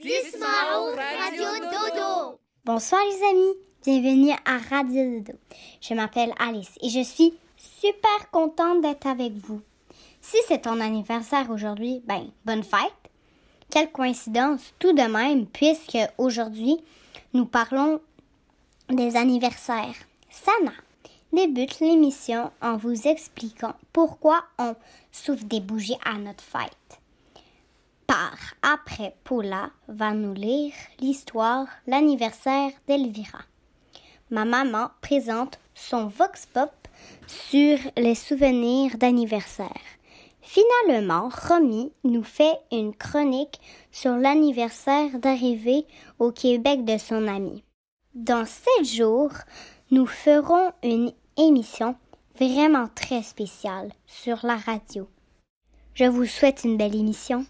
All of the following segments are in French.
Radio Dodo. Bonsoir les amis, bienvenue à Radio Dodo. Je m'appelle Alice et je suis super contente d'être avec vous. Si c'est ton anniversaire aujourd'hui, ben bonne fête. Quelle coïncidence tout de même puisque aujourd'hui nous parlons des anniversaires. Sana débute l'émission en vous expliquant pourquoi on souffle des bougies à notre fête. Par après, Paula va nous lire l'histoire L'anniversaire d'Elvira. Ma maman présente son Vox Pop sur les souvenirs d'anniversaire. Finalement, Romy nous fait une chronique sur l'anniversaire d'arrivée au Québec de son ami. Dans sept jours, nous ferons une émission vraiment très spéciale sur la radio. Je vous souhaite une belle émission.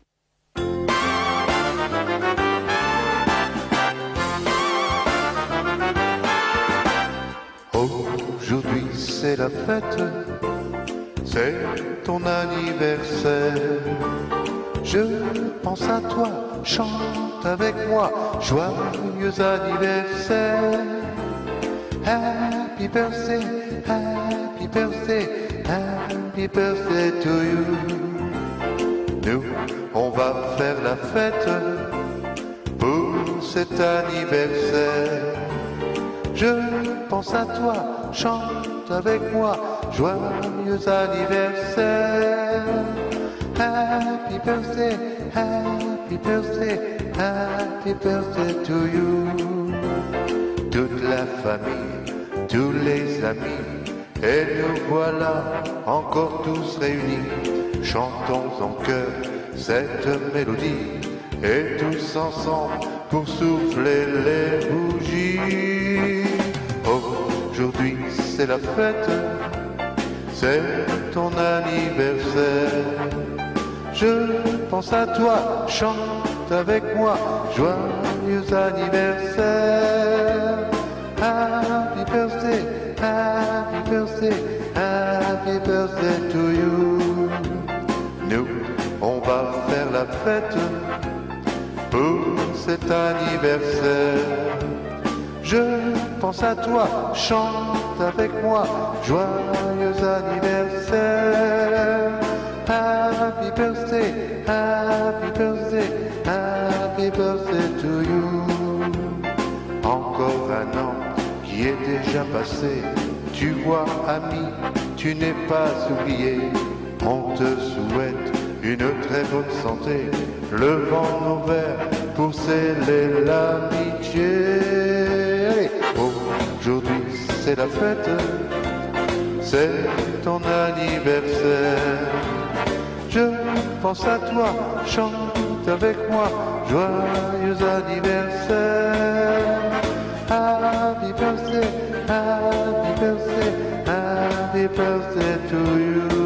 C'est la fête, c'est ton anniversaire. Je pense à toi, chante avec moi, joyeux anniversaire. Happy birthday, happy birthday, happy birthday to you. Nous, on va faire la fête pour cet anniversaire. Je pense à toi, avec moi, joyeux anniversaire. Happy birthday, happy birthday, happy birthday to you. Toute la famille, tous les amis, et nous voilà encore tous réunis. Chantons en chœur cette mélodie, et tous ensemble pour souffler les bougies. Aujourd'hui c'est la fête, c'est ton anniversaire. Je pense à toi, chante avec moi, joyeux anniversaire. Happy birthday, happy birthday, happy birthday to you. Nous, on va faire la fête pour cet anniversaire. Je pense à toi, chante avec moi, joyeux anniversaire. Happy birthday, happy birthday, happy birthday to you. Encore un an qui est déjà passé, tu vois ami, tu n'es pas oublié. On te souhaite une très bonne santé, levant nos verres pour sceller l'amitié. Aujourd'hui c'est la fête, c'est ton anniversaire. Je pense à toi, chante avec moi, joyeux anniversaire. Happy birthday, happy birthday, happy birthday to you.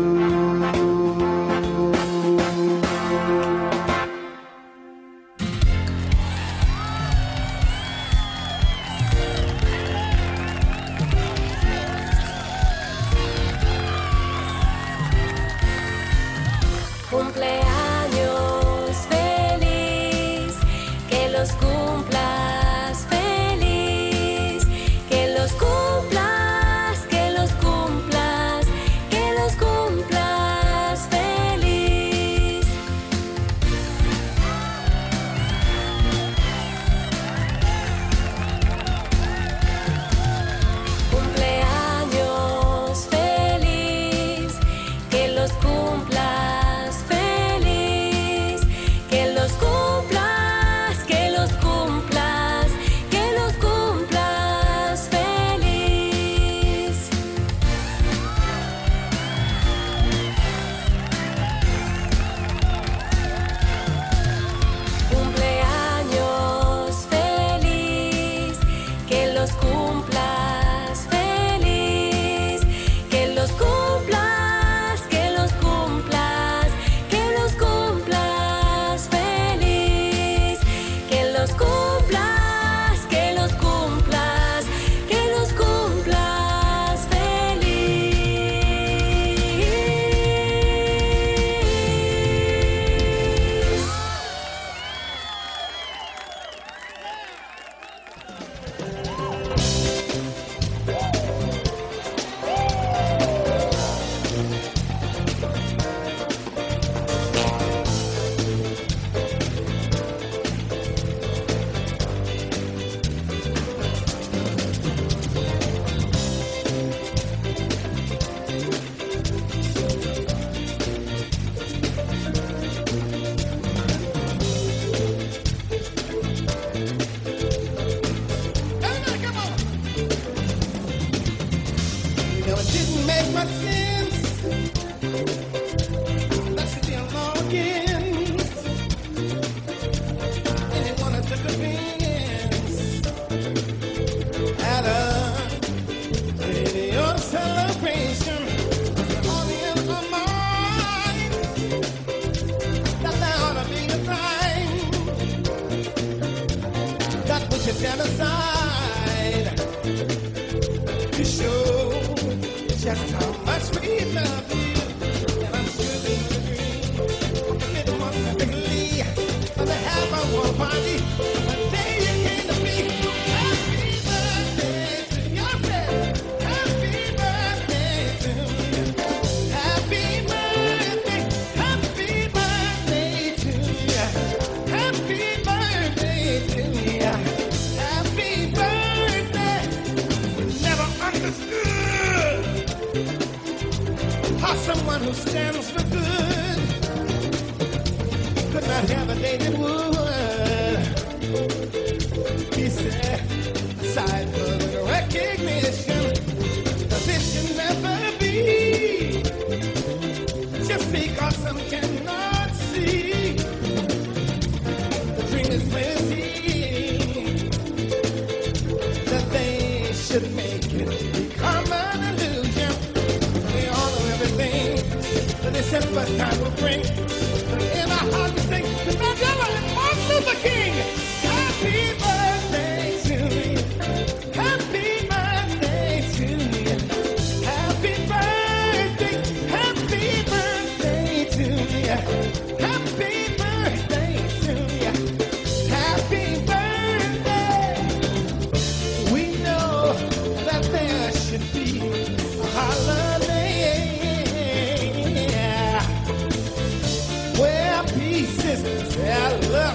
Genocide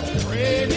Pray.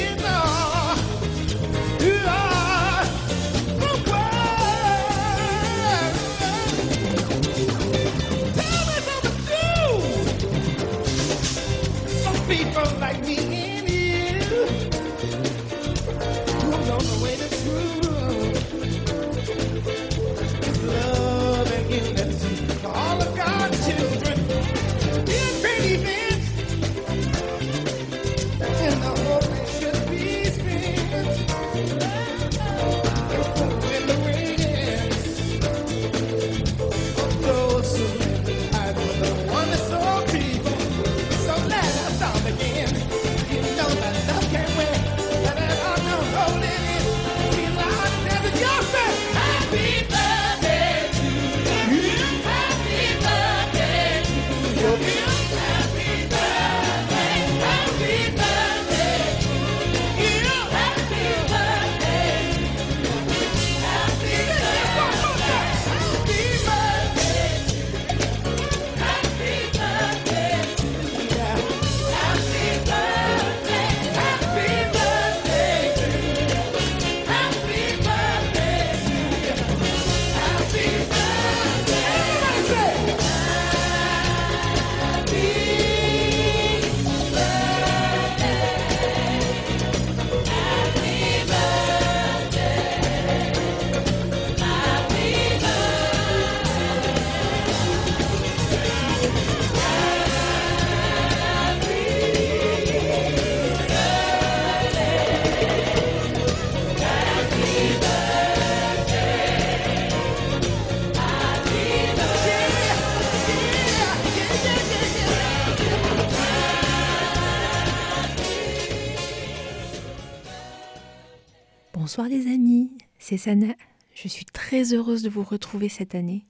C'est Sana. Je suis très heureuse de vous retrouver cette année.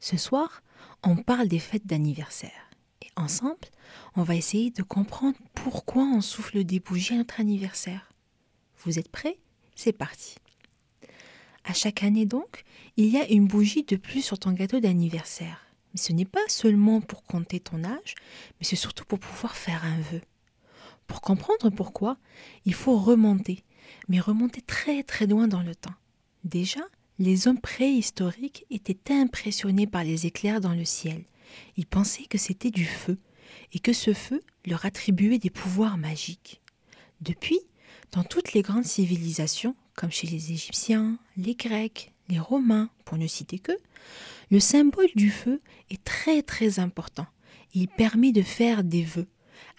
Ce soir, on parle des fêtes d'anniversaire. Et ensemble, on va essayer de comprendre pourquoi on souffle des bougies à notre anniversaire. Vous êtes prêts? C'est parti. À chaque année donc, il y a une bougie de plus sur ton gâteau d'anniversaire. Mais ce n'est pas seulement pour compter ton âge, mais c'est surtout pour pouvoir faire un vœu. Pour comprendre pourquoi, il faut remonter, mais remonter très très loin dans le temps. Déjà, les hommes préhistoriques étaient impressionnés par les éclairs dans le ciel. Ils pensaient que c'était du feu, et que ce feu leur attribuait des pouvoirs magiques. Depuis, dans toutes les grandes civilisations, comme chez les Égyptiens, les Grecs, les Romains, pour ne citer que, le symbole du feu est très très important. Il permet de faire des vœux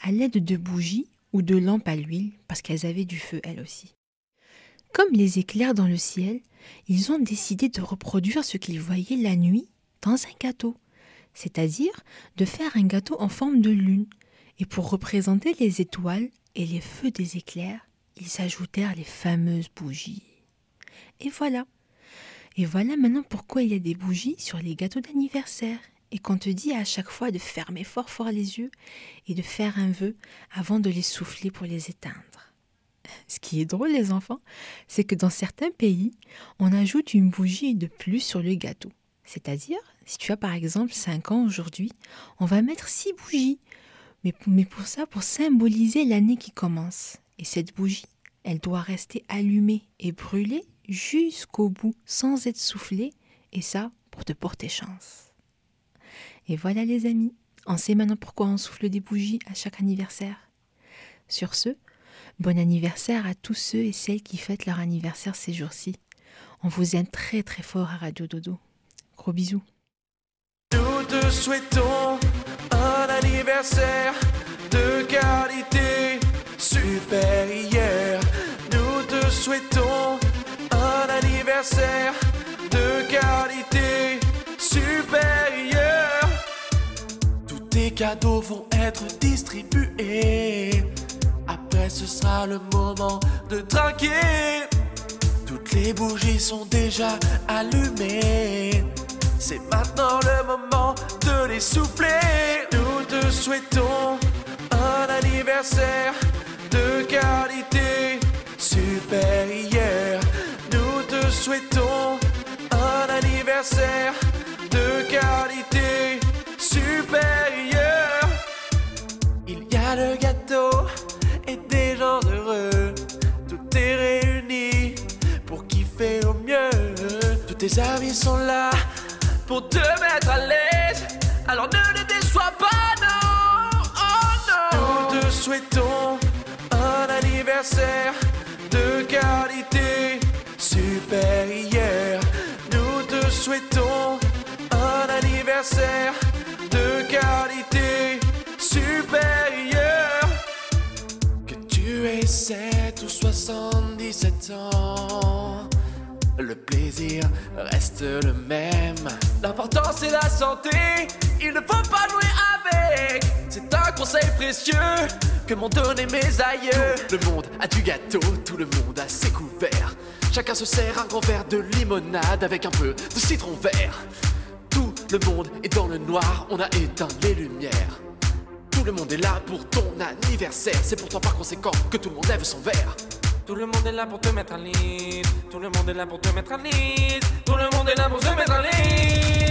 à l'aide de bougies ou de lampes à l'huile, parce qu'elles avaient du feu elles aussi. Comme les éclairs dans le ciel, ils ont décidé de reproduire ce qu'ils voyaient la nuit dans un gâteau, c'est-à-dire de faire un gâteau en forme de lune. Et pour représenter les étoiles et les feux des éclairs, ils ajoutèrent les fameuses bougies. Et voilà. Et voilà maintenant pourquoi il y a des bougies sur les gâteaux d'anniversaire et qu'on te dit à chaque fois de fermer fort fort les yeux et de faire un vœu avant de les souffler pour les éteindre. Ce qui est drôle les enfants, c'est que dans certains pays, on ajoute une bougie de plus sur le gâteau. C'est-à-dire, si tu as par exemple 5 ans aujourd'hui, on va mettre 6 bougies. Mais, pour ça, pour symboliser l'année qui commence. Et cette bougie, elle doit rester allumée et brûlée jusqu'au bout sans être soufflée, et ça pour te porter chance. Et voilà les amis, on sait maintenant pourquoi on souffle des bougies à chaque anniversaire. Sur ce, bon anniversaire à tous ceux et celles qui fêtent leur anniversaire ces jours-ci. On vous aime très très fort à Radio Dodo. Gros bisous. Nous te souhaitons un anniversaire de qualité supérieure. Nous te souhaitons un anniversaire de qualité supérieure. Tous tes cadeaux vont être distribués. Après, ce sera le moment de trinquer. Toutes les bougies sont déjà allumées. C'est maintenant le moment de les souffler. Nous te souhaitons un anniversaire de qualité supérieure. Nous te souhaitons un anniversaire de qualité supérieure. Il y a le gâteau et des gens heureux. Tout est réuni pour kiffer au mieux. Tous tes amis sont là pour te mettre à l'aise. Alors ne les déçois pas, non, oh non. Nous te souhaitons un anniversaire de qualité supérieure. Nous te souhaitons un anniversaire de qualité supérieure. Tu aies 7 ou 77 ans. Le plaisir reste le même. L'important c'est la santé, il ne faut pas jouer avec. C'est un conseil précieux que m'ont donné mes aïeux. Tout le monde a du gâteau, tout le monde a ses couverts. Chacun se sert un grand verre de limonade avec un peu de citron vert. Tout le monde est dans le noir, on a éteint les lumières. Tout le monde est là pour ton anniversaire, c'est pourtant par conséquent que tout le monde lève son verre. Tout le monde est là pour te mettre en ligne. Tout le monde est là pour te mettre en ligne. Tout le monde est là pour te mettre en ligne.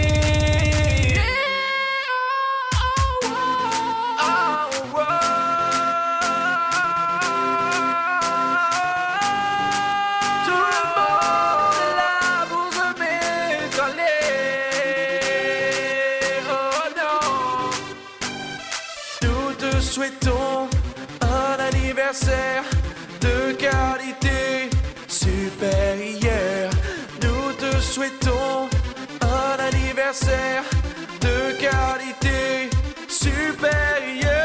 De qualité supérieure.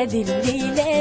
هذه الليلة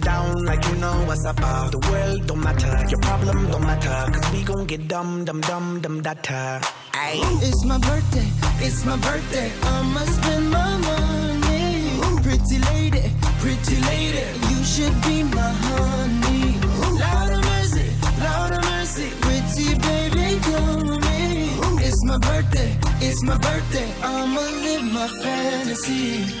down like you know what's uh. The world don't matter, your problem don't matter. Cause we gon' get dumb, dumb, dumb, dumb, data. Ayy. It's my birthday, it's my birthday. I'ma spend my money. Pretty lady, pretty lady, you should be my honey. Lord of mercy, Lord of mercy, pretty baby, come me. It's my birthday, it's my birthday. I'ma live my fantasy.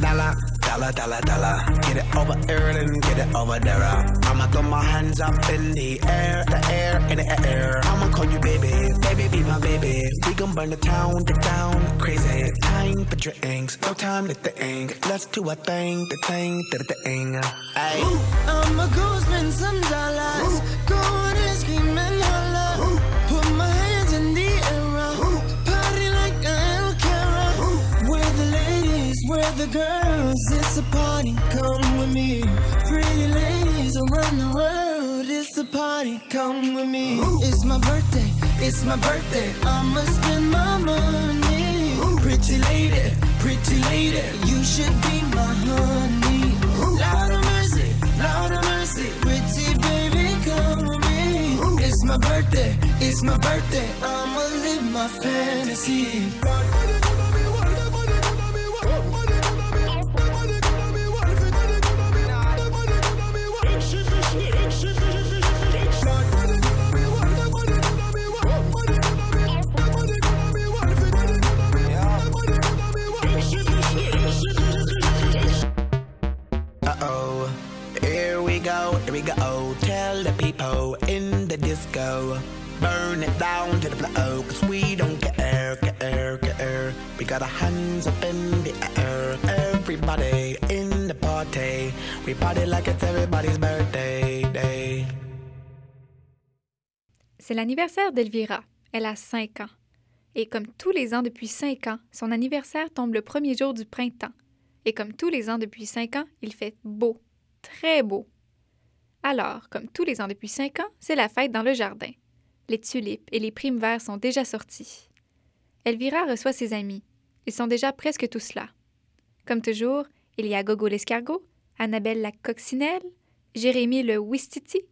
dollar, dollar, dollar, dollar. Get it over here and get it over there. I'ma throw my hands up in the air, the air, in the air. I'ma call you baby, baby, be my baby. We gon' burn the town, the town, crazy. Time for drinks, no time to think. Let's do a thing, the thing, the thing. Ayy. I'ma go spend some dollars. Go on and scream and holla. Put my hands in the air. Party like I the ladies, the girls. It's a party, come with me. Pretty ladies around the world. It's a party, come with me. It's my birthday, it's my birthday. I'ma spend my money. Pretty lady, pretty lady, you should be my honey. My birthday, it's my birthday. I'ma live my fantasy. Uh-oh. Here we go, here we go. Tell the people disco. Burn it down to the cause we don't. We got our hands up in the air. Everybody in the party. We party like it's everybody's birthday day. C'est l'anniversaire d'Elvira. Elle a 5 ans. Et comme tous les ans depuis 5 ans, son anniversaire tombe le premier jour du printemps. Et comme tous les ans depuis 5 ans, il fait beau, très beau. Alors, comme tous les ans depuis 5 ans, c'est la fête dans le jardin. Les tulipes et les primes verts sont déjà sortis. Elvira reçoit ses amis. Ils sont déjà presque tous là. Comme toujours, il y a Gogo l'escargot, Annabelle la coccinelle, Jérémie le Wistiti,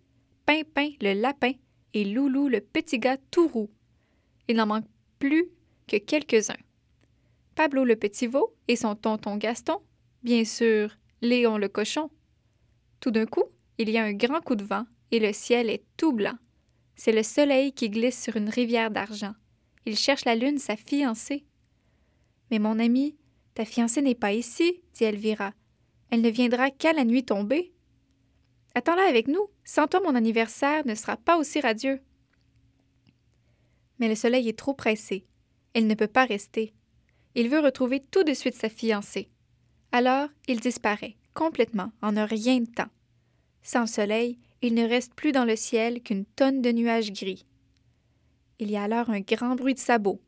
Pimpin le lapin et Loulou le petit gars tout roux. Il n'en manque plus que quelques-uns. Pablo le petit veau et son tonton Gaston, bien sûr, Léon le cochon. Tout d'un coup, il y a un grand coup de vent et le ciel est tout blanc. C'est le soleil qui glisse sur une rivière d'argent. Il cherche la lune, sa fiancée. Mais mon ami, ta fiancée n'est pas ici, dit Elvira. Elle ne viendra qu'à la nuit tombée. Attends-la avec nous. Sans toi, mon anniversaire ne sera pas aussi radieux. Mais le soleil est trop pressé. Elle ne peut pas rester. Il veut retrouver tout de suite sa fiancée. Alors, il disparaît, complètement, en un rien de temps. Sans le soleil, il ne reste plus dans le ciel qu'une tonne de nuages gris. Il y a alors un grand bruit de sabots.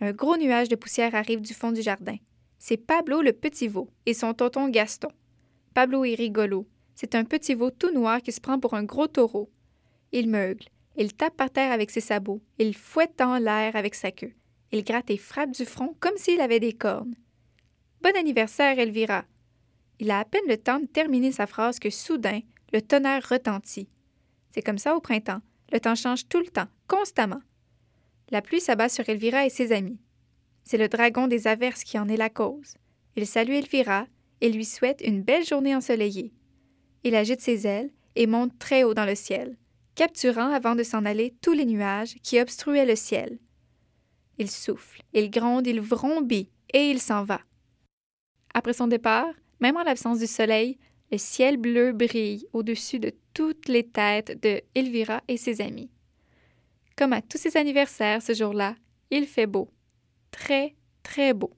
Un gros nuage de poussière arrive du fond du jardin. C'est Pablo le petit veau et son tonton Gaston. Pablo est rigolo. C'est un petit veau tout noir qui se prend pour un gros taureau. Il meugle, il tape par terre avec ses sabots, il fouette en l'air avec sa queue. Il gratte et frappe du front comme s'il avait des cornes. Bon anniversaire, Elvira. Il a à peine le temps de terminer sa phrase que soudain, le tonnerre retentit. C'est comme ça au printemps. Le temps change tout le temps, constamment. La pluie s'abat sur Elvira et ses amis. C'est le dragon des averses qui en est la cause. Il salue Elvira et lui souhaite une belle journée ensoleillée. Il agite ses ailes et monte très haut dans le ciel, capturant avant de s'en aller tous les nuages qui obstruaient le ciel. Il souffle, il gronde, il vrombit et il s'en va. Après son départ, même en l'absence du soleil, le ciel bleu brille au-dessus de toutes les têtes de Elvira et ses amis. Comme à tous ses anniversaires ce jour-là, il fait beau. Très, très beau.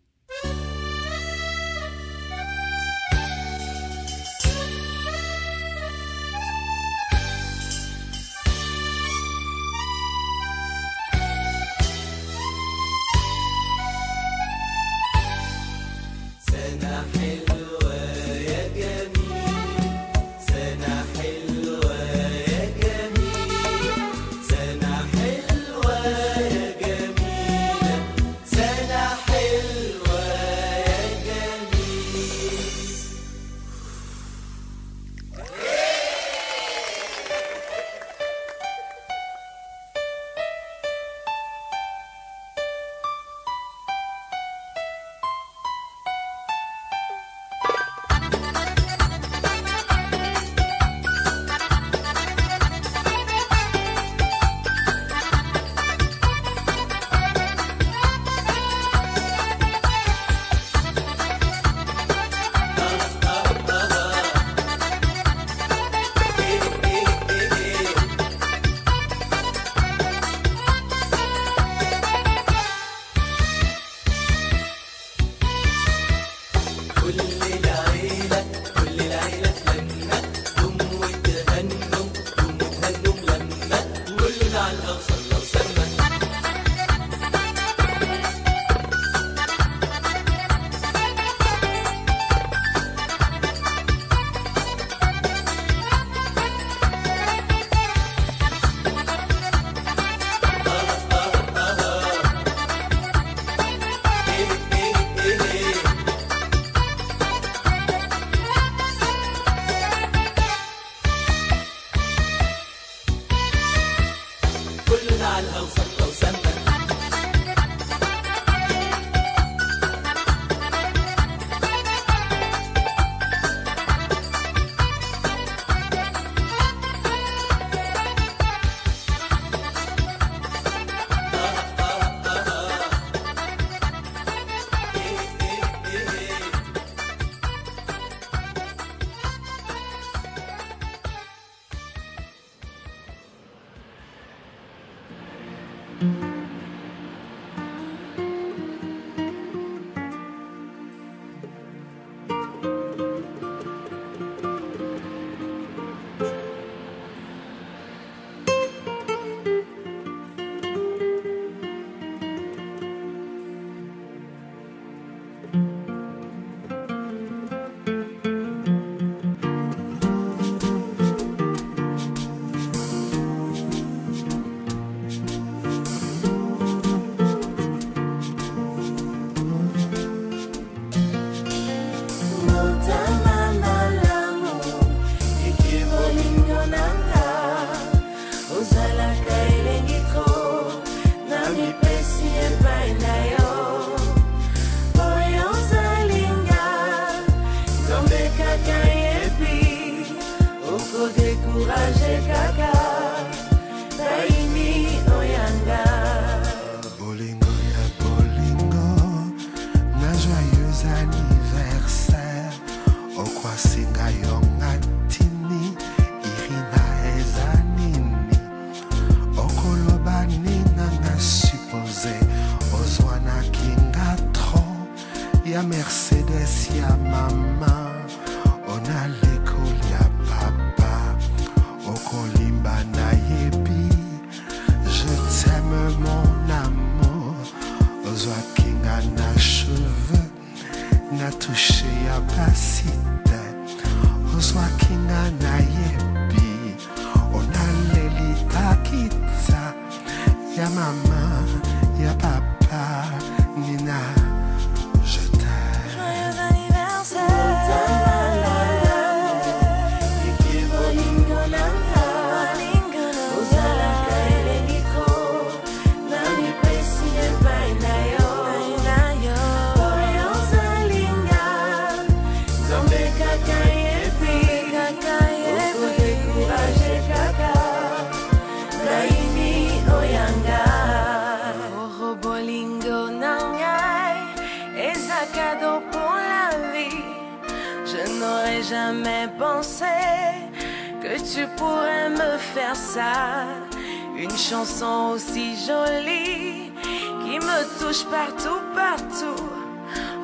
Me touche partout, partout.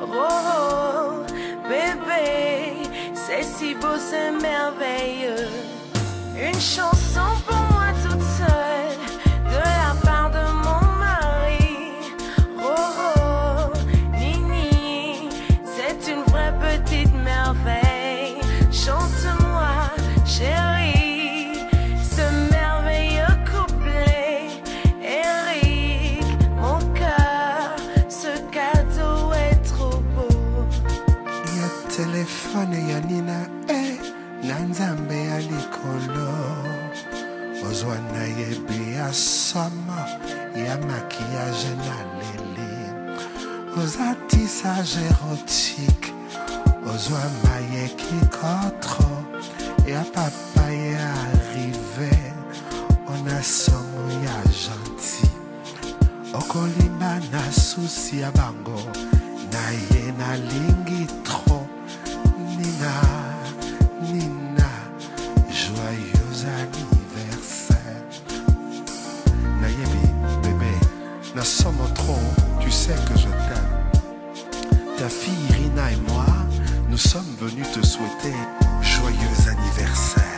Oh, oh, bébé, c'est si beau, c'est merveilleux. Une chanson nayebi ya somo ya makiyage na leli oza tisage érotique ozwa mayeki kotro. Ya papa ya arrive. Ona somo ya gentil. Okolimba na susi ya bango. Na ye nalingi na somo tro tu sais que je t'aime. Ta fille Irina et moi nous sommes venus te souhaiter joyeux anniversaire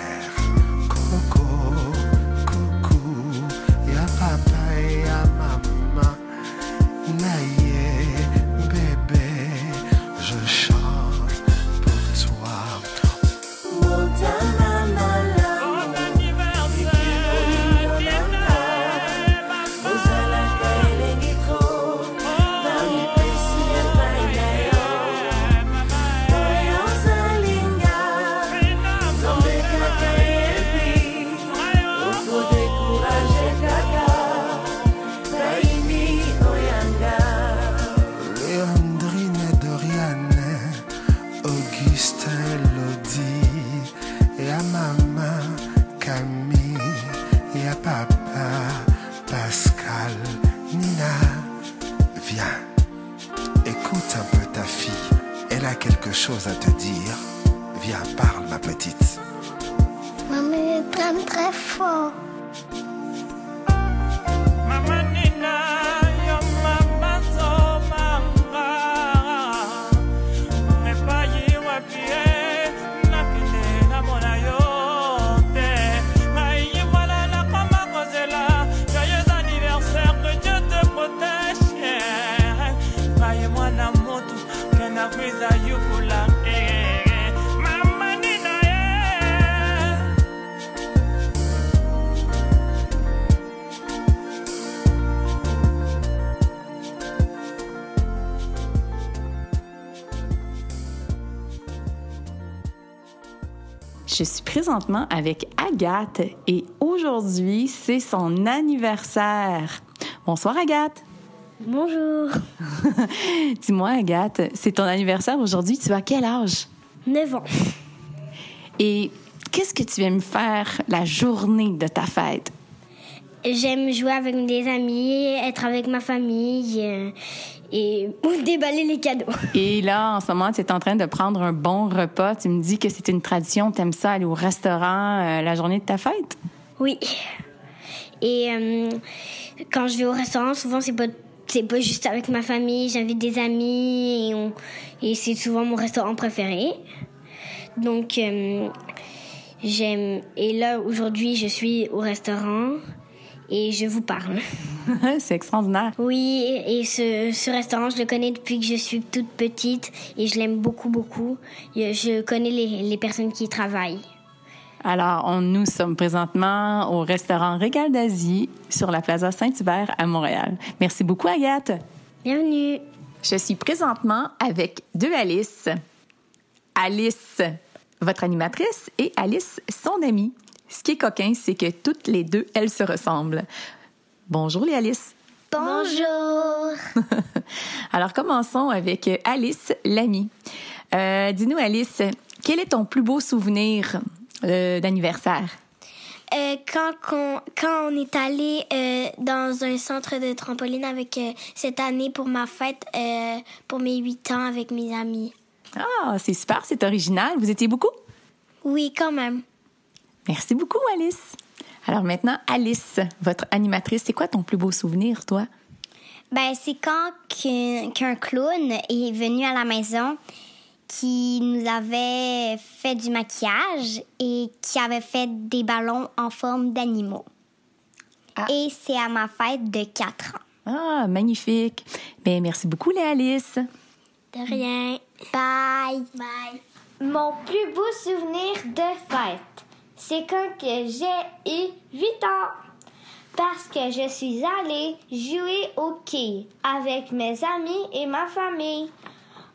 Je suis présentement avec Agathe et aujourd'hui, c'est son anniversaire. Bonsoir Agathe. Bonjour. Dis-moi Agathe, c'est ton anniversaire aujourd'hui, tu as quel âge? 9 ans. Et qu'est-ce que tu aimes faire la journée de ta fête? J'aime jouer avec des amis, être avec ma famille euh, et déballer les cadeaux. Et là, en ce moment, tu es en train de prendre un bon repas. Tu me dis que c'est une tradition, tu aimes ça aller au restaurant euh, la journée de ta fête? Oui. Et euh, quand je vais au restaurant, souvent c'est pas c'est pas juste avec ma famille, j'invite des amis et, on- et c'est souvent mon restaurant préféré. Donc, euh, j'aime. Et là, aujourd'hui, je suis au restaurant et je vous parle. c'est extraordinaire. Oui, et ce, ce restaurant, je le connais depuis que je suis toute petite et je l'aime beaucoup, beaucoup. Je connais les, les personnes qui y travaillent. Alors, on, nous sommes présentement au restaurant Régal d'Asie sur la Plaza Saint-Hubert à Montréal. Merci beaucoup, Agathe. Bienvenue. Je suis présentement avec deux Alice. Alice, votre animatrice, et Alice, son amie. Ce qui est coquin, c'est que toutes les deux, elles se ressemblent. Bonjour les Alice. Bonjour. Alors, commençons avec Alice, l'amie. Euh, Dis-nous, Alice, quel est ton plus beau souvenir euh, d'anniversaire? Euh, quand, qu'on- quand on est allé euh, dans un centre de trampoline avec euh, cette année pour ma fête, euh, pour mes 8 ans avec mes amis. Ah, c'est super, c'est original. Vous étiez beaucoup? Oui, quand même. Merci beaucoup, Alice. Alors maintenant, Alice, votre animatrice, c'est quoi ton plus beau souvenir, toi? Ben, c'est quand qu'un clown est venu à la maison qui nous avait fait du maquillage et qui avait fait des ballons en forme d'animaux. Et c'est à ma fête de 4 ans. Ah, magnifique. Ben, merci beaucoup, les Alice. De rien. Bye. Bye. Mon plus beau souvenir de fête, c'est quand que j'ai eu 8 ans. Parce que je suis allée jouer au quai avec mes amis et ma famille.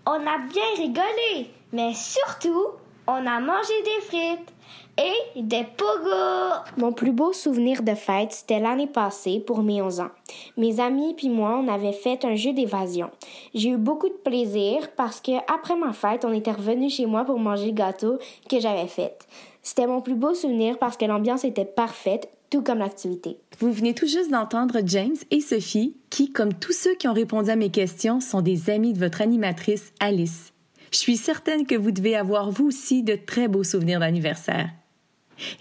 On a bien rigolé, mais surtout, on a mangé des frites et des pogos. Mon plus beau souvenir de fête, c'était l'année passée pour mes 11 ans. Mes amis puis moi, on avait fait un jeu d'évasion. J'ai eu beaucoup de plaisir parce que après ma fête, on était revenu chez moi pour manger le gâteau que j'avais fait. C'était mon plus beau souvenir parce que l'ambiance était parfaite, tout comme l'activité. Vous venez tout juste d'entendre James et Sophie, qui, comme tous ceux qui ont répondu à mes questions, sont des amis de votre animatrice Alice. Je suis certaine que vous devez avoir vous aussi de très beaux souvenirs d'anniversaire.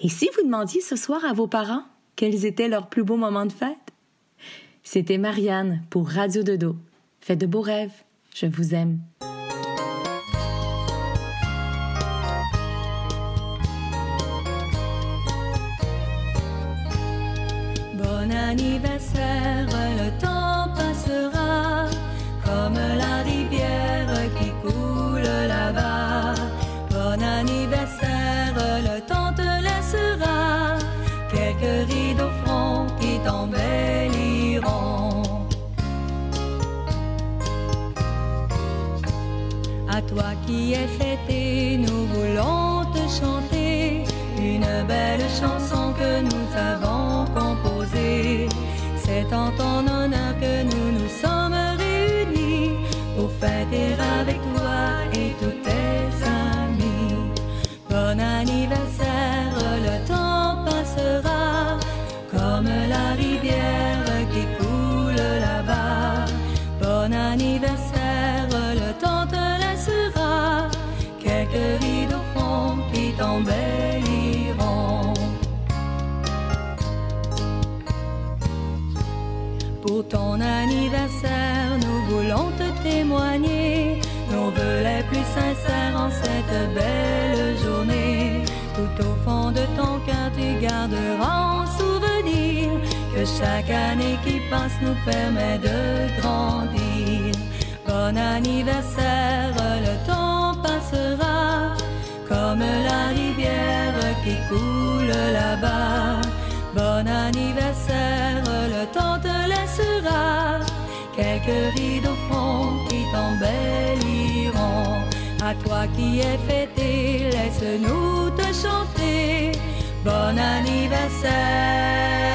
Et si vous demandiez ce soir à vos parents quels étaient leurs plus beaux moments de fête? C'était Marianne pour Radio Dodo. Faites de beaux rêves. Je vous aime. Anniversaire, le temps passera comme la rivière qui coule là-bas. Bon anniversaire, le temps te laissera quelques rides au qui t'embelliront. À toi qui es fêté, belle journée. Tout au fond de ton cœur, tu garderas en souvenir que chaque année qui passe nous permet de grandir. Bon anniversaire, le temps passera comme la rivière qui coule là-bas. Bon anniversaire, le temps te laissera quelques rides au fond qui t'embelliront. À toi qui es fêté, laisse-nous te chanter. Bon anniversaire.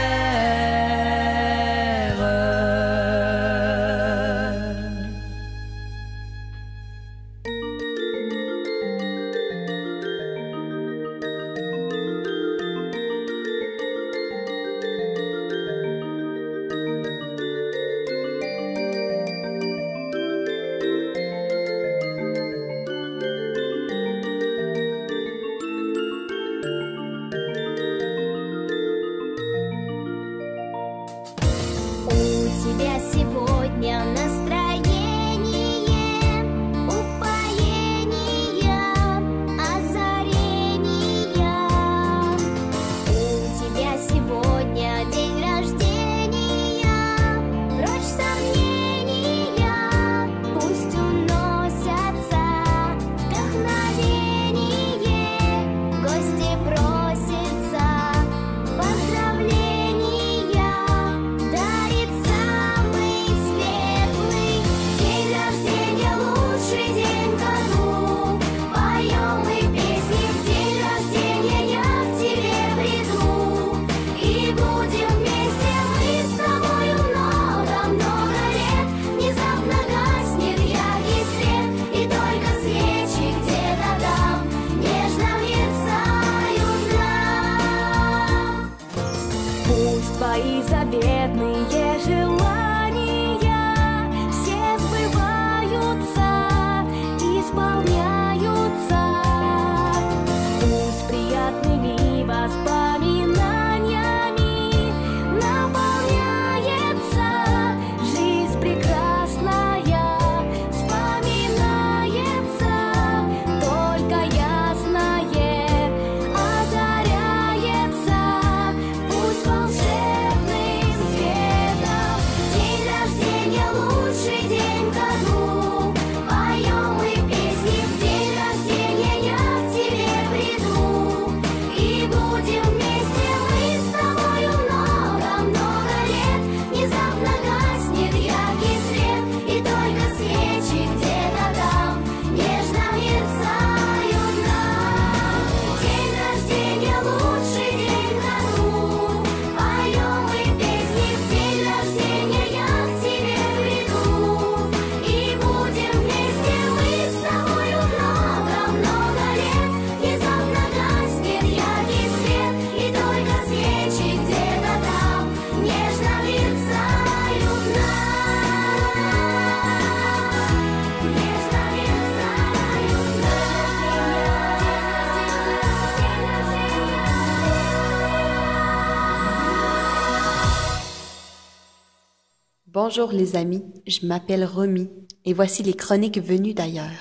Bonjour les amis, je m'appelle Romy et voici les chroniques venues d'ailleurs.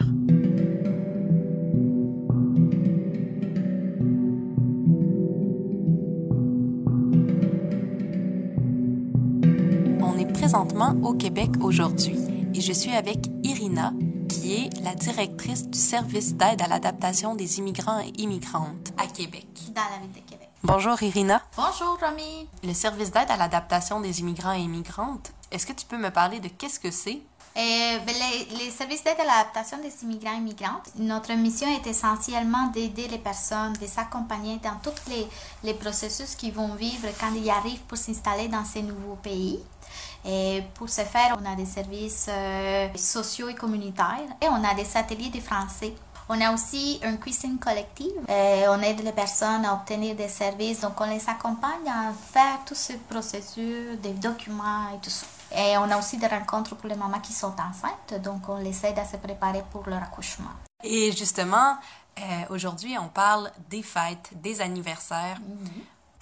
On est présentement au Québec aujourd'hui et je suis avec Irina, qui est la directrice du service d'aide à l'adaptation des immigrants et immigrantes à Québec. Dans la ville de Québec. Bonjour Irina. Bonjour Romy. Le service d'aide à l'adaptation des immigrants et immigrantes, est-ce que tu peux me parler de qu'est-ce que c'est? Euh, ben, les, services d'aide à l'adaptation des immigrants et immigrantes, notre mission est essentiellement d'aider les personnes, de les accompagner dans tous les, processus qu'ils vont vivre quand ils arrivent pour s'installer dans ces nouveaux pays. Et pour ce faire, on a des services euh, sociaux et communautaires et on a des ateliers de français. On a aussi un cuisine collective. Et on aide les personnes à obtenir des services. Donc, on les accompagne à faire tout ce processus, des documents et tout ça. Et on a aussi des rencontres pour les mamans qui sont enceintes. Donc, on les aide à se préparer pour leur accouchement. Et justement, euh, aujourd'hui, on parle des fêtes, des anniversaires.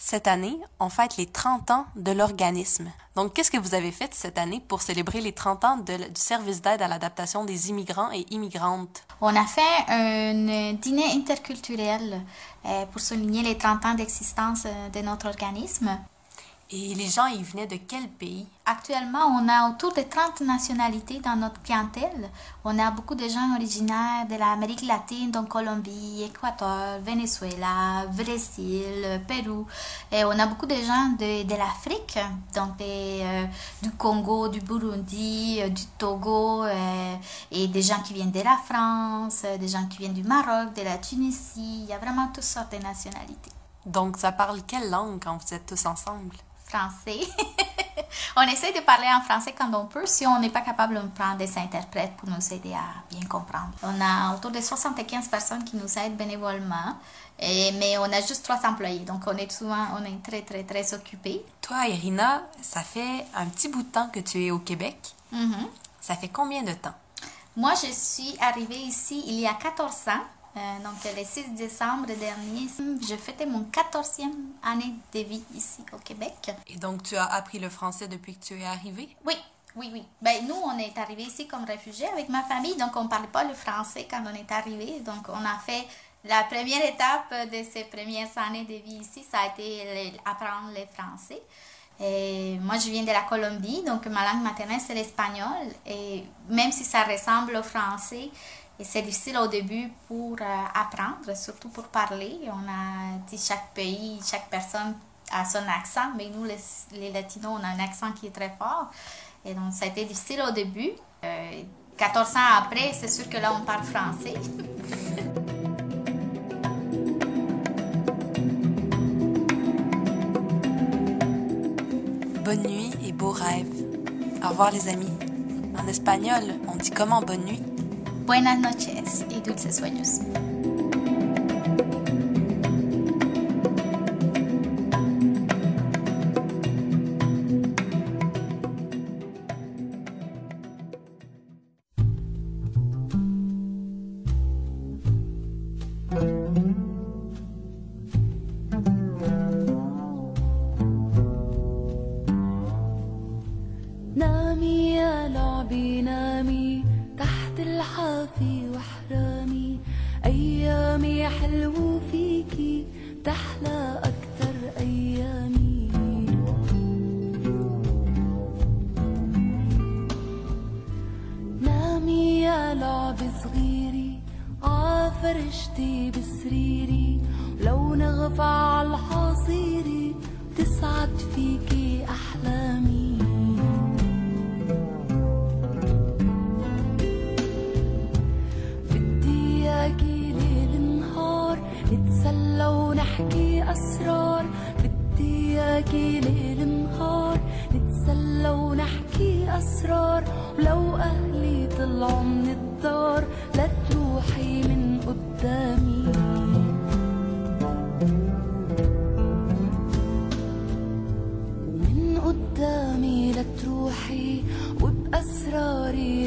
Cette année, on fête les 30 ans de l'organisme. Donc, qu'est-ce que vous avez fait cette année pour célébrer les 30 ans de- du service d'aide à l'adaptation des immigrants et immigrantes? On a fait un dîner interculturel euh, pour souligner les 30 ans d'existence euh, de notre organisme. Et les gens, ils venaient de quel pays? Actuellement, on a autour de 30 nationalités dans notre clientèle. On a beaucoup de gens originaires de l'Amérique latine, donc Colombie, Équateur, Venezuela, Brésil, Pérou. Et on a beaucoup de gens de, de l'Afrique, donc euh, du Congo, du Burundi, euh, du Togo, euh, et des gens qui viennent de la France, des gens qui viennent du Maroc, de la Tunisie. Il y a vraiment toutes sortes de nationalités. Donc, ça parle quelle langue quand vous êtes tous ensemble? Français. on essaie de parler en français quand on peut. Si on n'est pas capable, on prend des interprètes pour nous aider à bien comprendre. On a autour de 75 personnes qui nous aident bénévolement, et, mais on a juste trois employés. Donc, on est souvent, on est très, très, très occupés. Toi, Irina, ça fait un petit bout de temps que tu es au Québec. Mhm. Ça fait combien de temps? Moi, je suis arrivée ici il y a 14 ans. Euh, donc, le 6 décembre dernier, je fêtais mon 14e année de vie ici au Québec. Et donc, tu as appris le français depuis que tu es arrivée? Oui, oui, oui. Ben, nous, on est arrivés ici comme réfugiés avec ma famille, donc on ne parlait pas le français quand on est arrivé. Donc, on a fait la première étape de ces premières années de vie ici, ça a été apprendre le français. Et moi, je viens de la Colombie, donc ma langue maternelle, c'est l'espagnol. Et même si ça ressemble au français, et c'est difficile au début pour euh, apprendre, surtout pour parler. On a dit chaque pays, chaque personne a son accent, mais nous, les, les Latinos, on a un accent qui est très fort. Et donc, ça a été difficile au début. Euh, 14 ans après, c'est sûr que là, on parle français. Bonne nuit et beaux rêves. Au revoir, les amis. En espagnol, on dit comment bonne nuit? Buenas noches y dulces sueños. أسرار بدي إياكي ليل نهار نتسلى ونحكي أسرار. ولو أهلي طلعوا من الدار لا تروحي من قدامي. ومن قدامي لا تروحي وبأسراري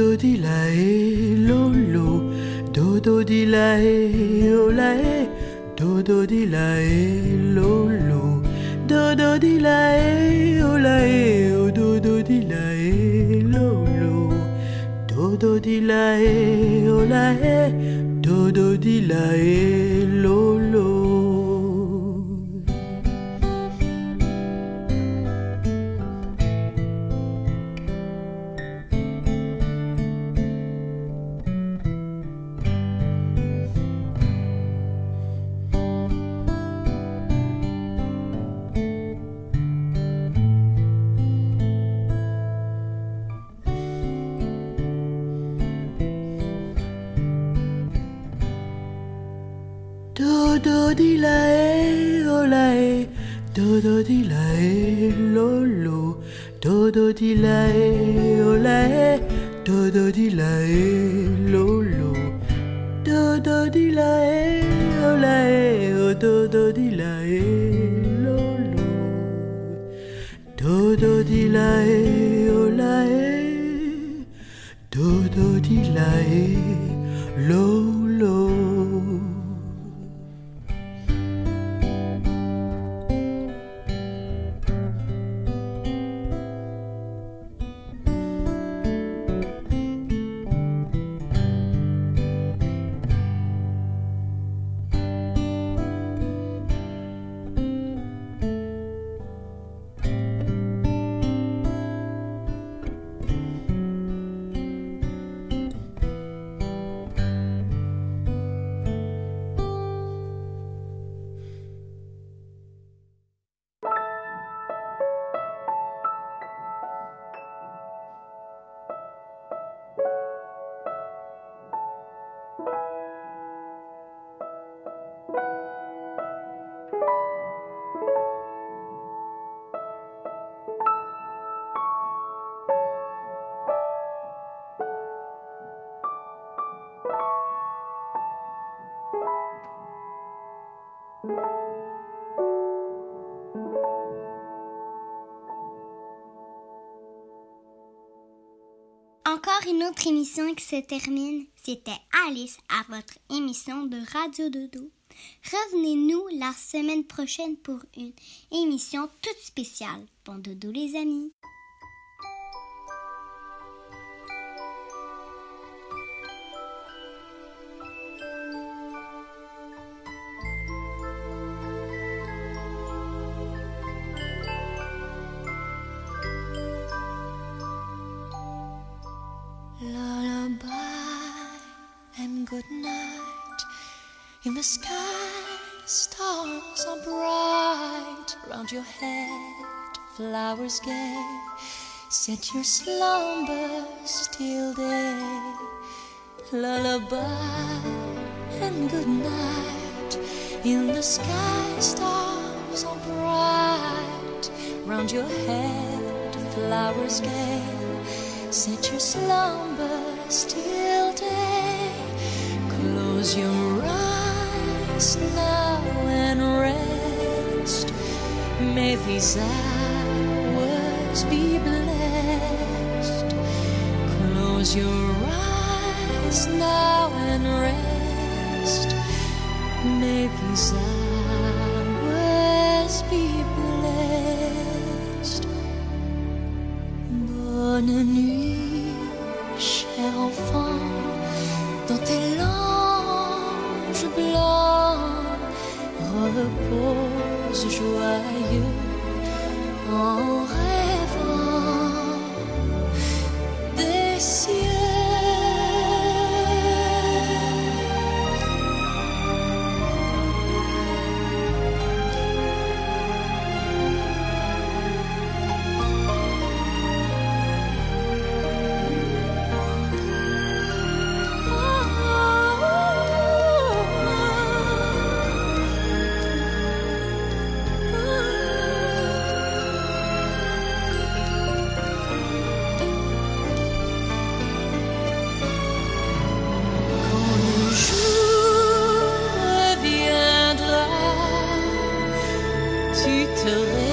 Do do di la e lo lo Do do di la e o la e. Do do di la e lo lo Do do di la e o la e. O do do di la e lo lo Do do di la e o la e. Do do di la e lo Une autre émission qui se termine. C'était Alice à votre émission de Radio Dodo. Revenez-nous la semaine prochaine pour une émission toute spéciale. Bon dodo les amis. Flowers gay. Set your slumbers till day. Lullaby and good night. In the sky, stars are bright. Round your head, flowers gay. Set your slumbers till day. Close your eyes now and rest. May these be blessed. Close your eyes now and rest. May these hours to the